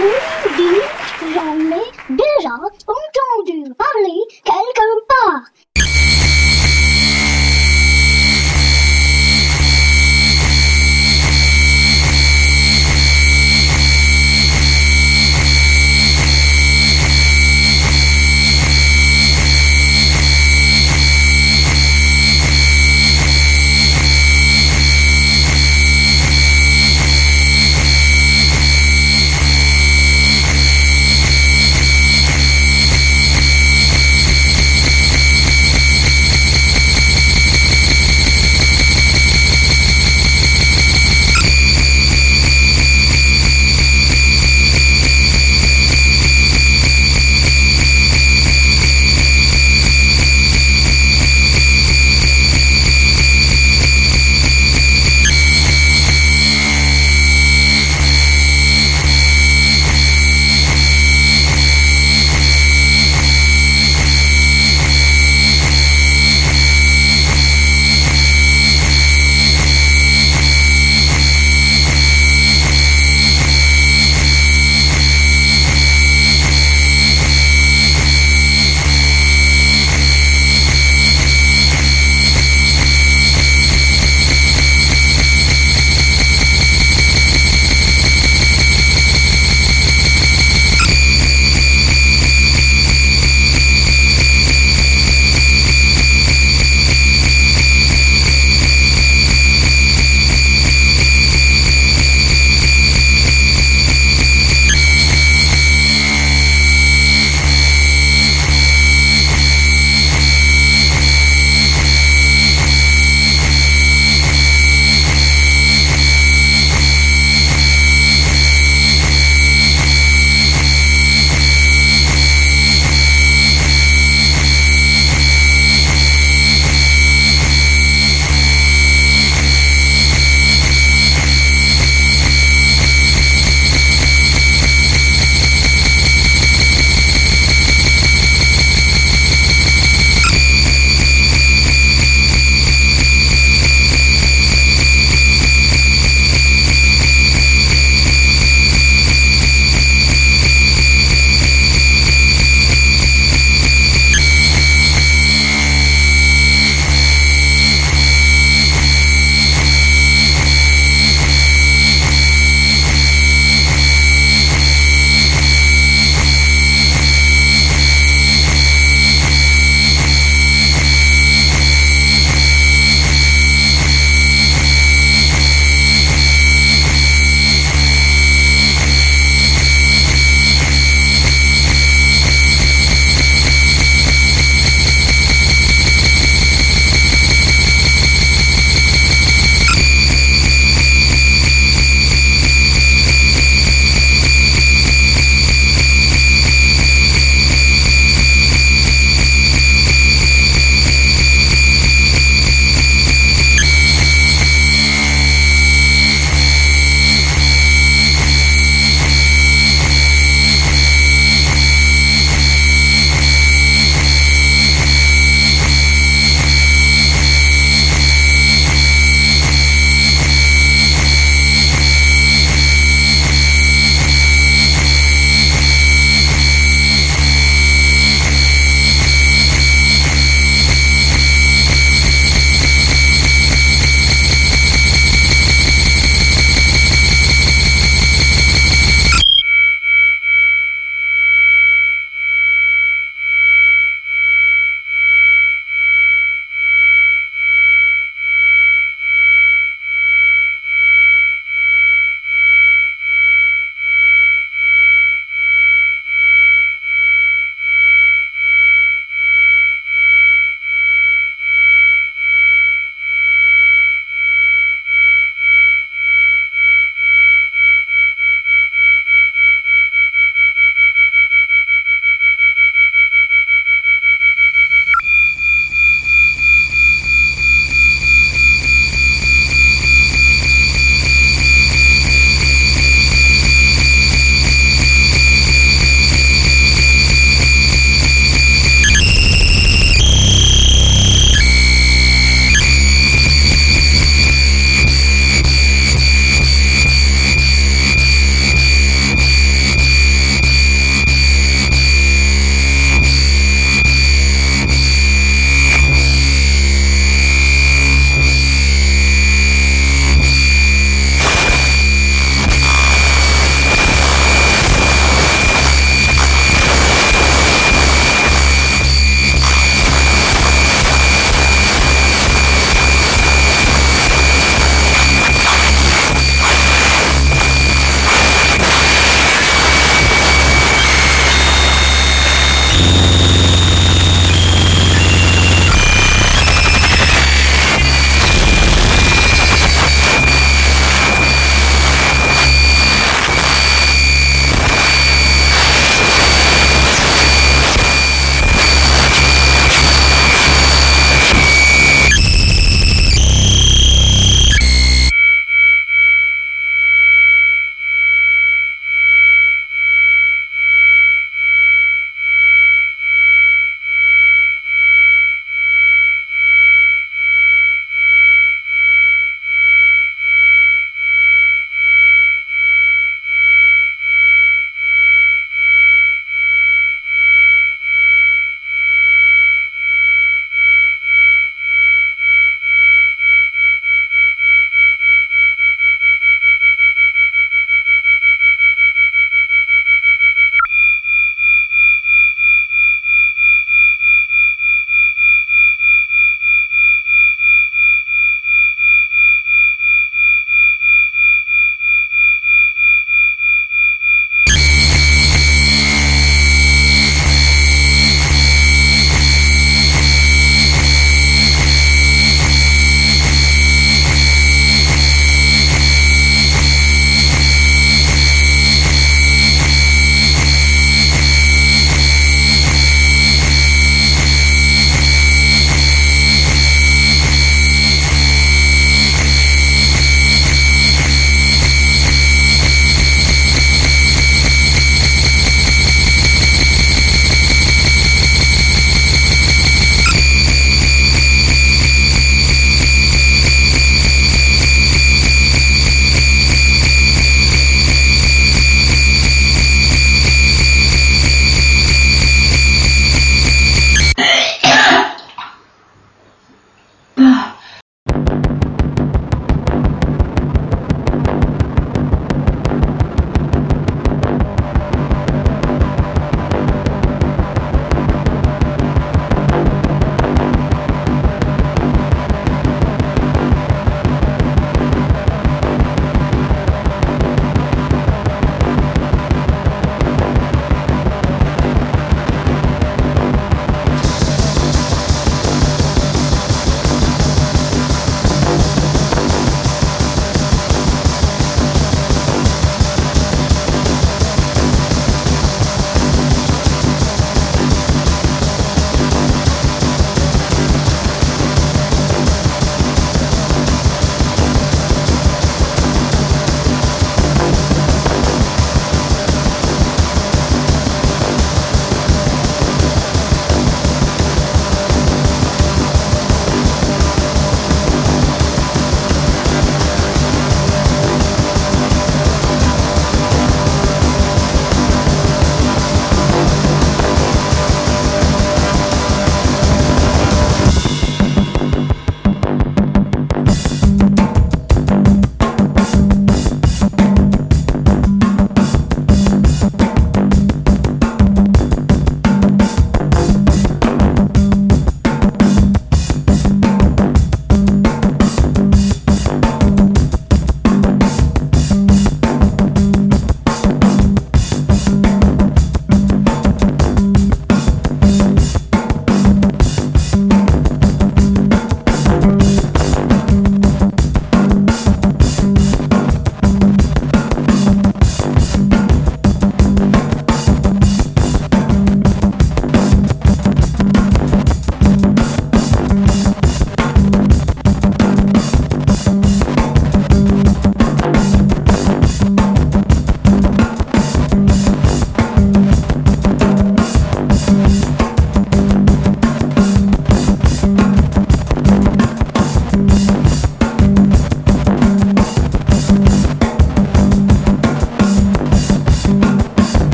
Oui, dis, j'en ai déjà entendu parler quelque part.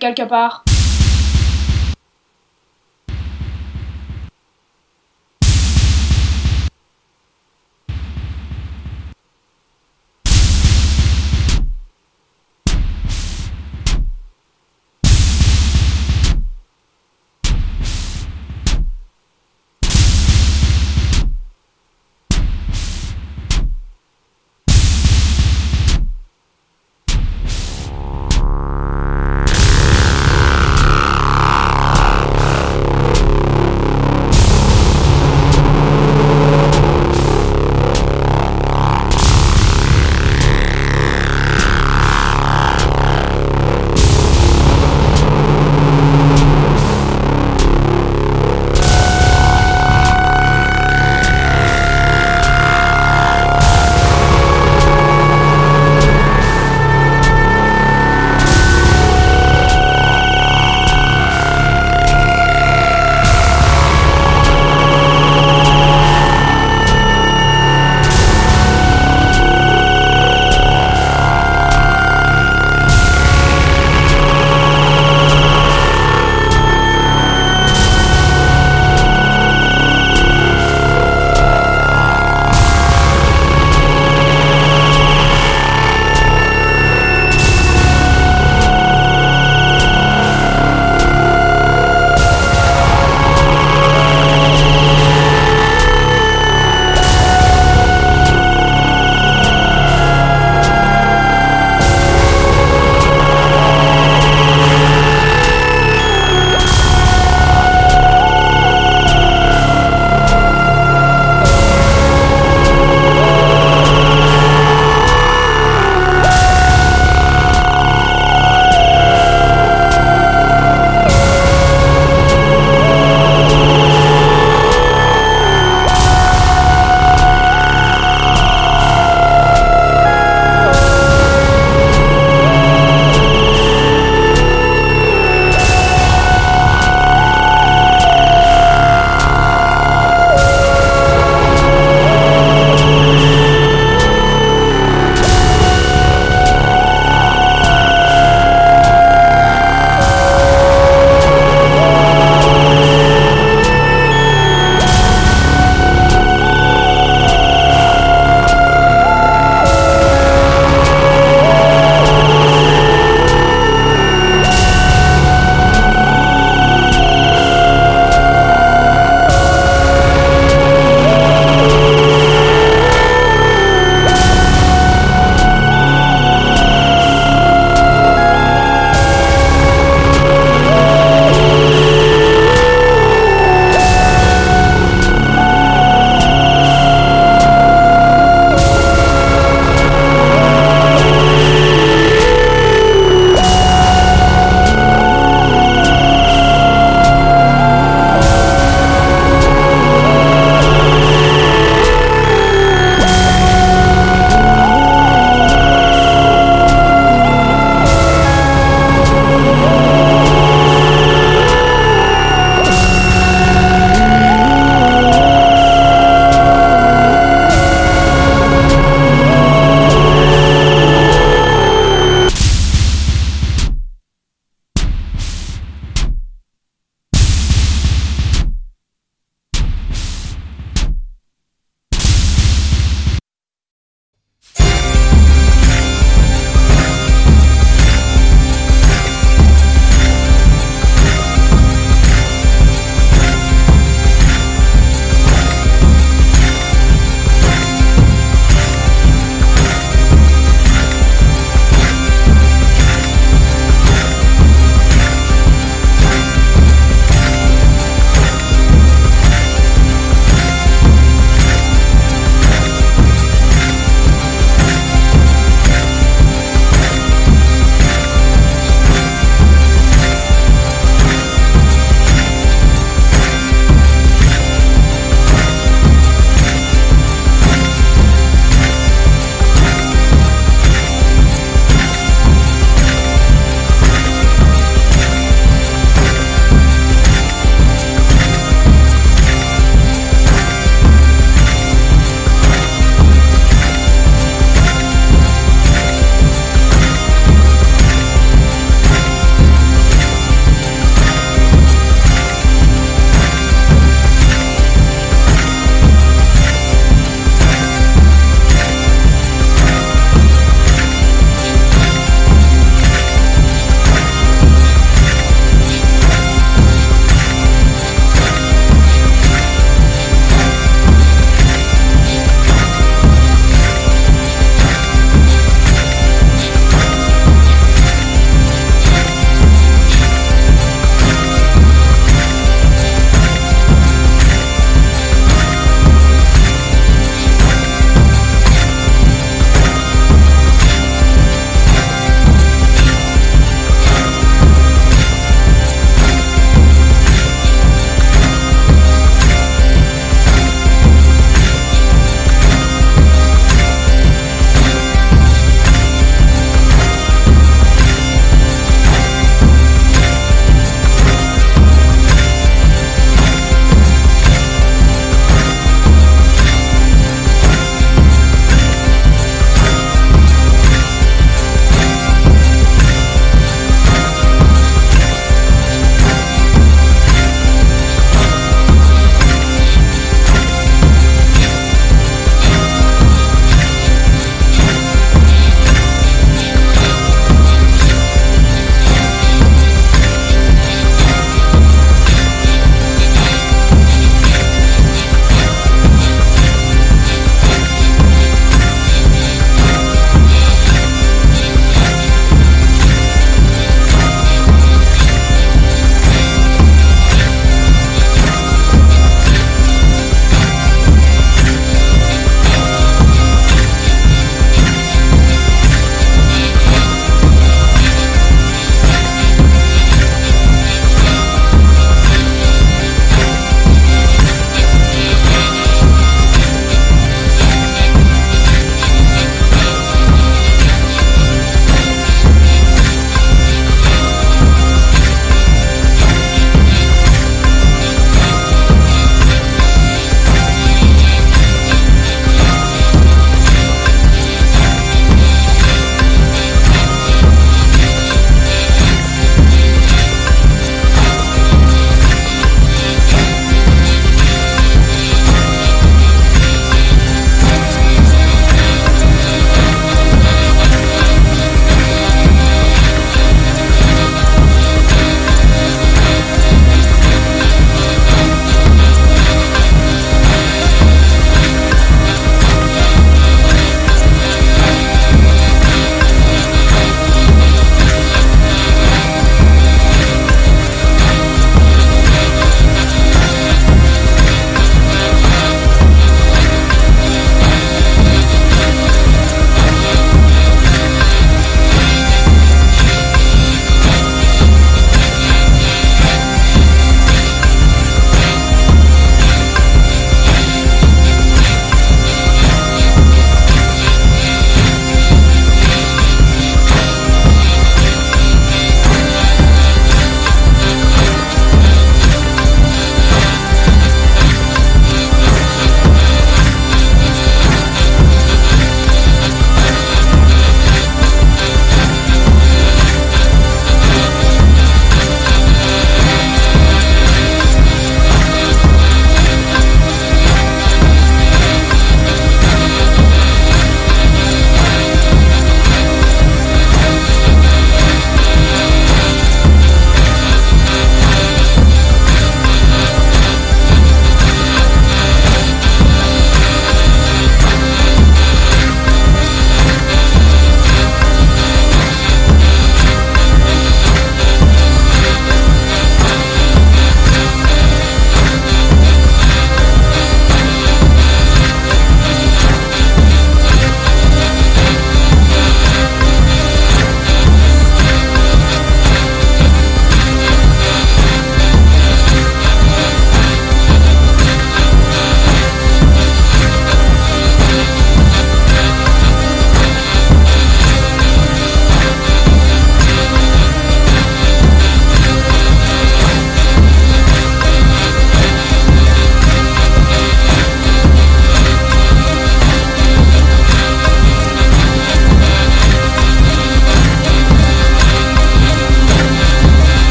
Quelque part.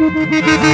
Thank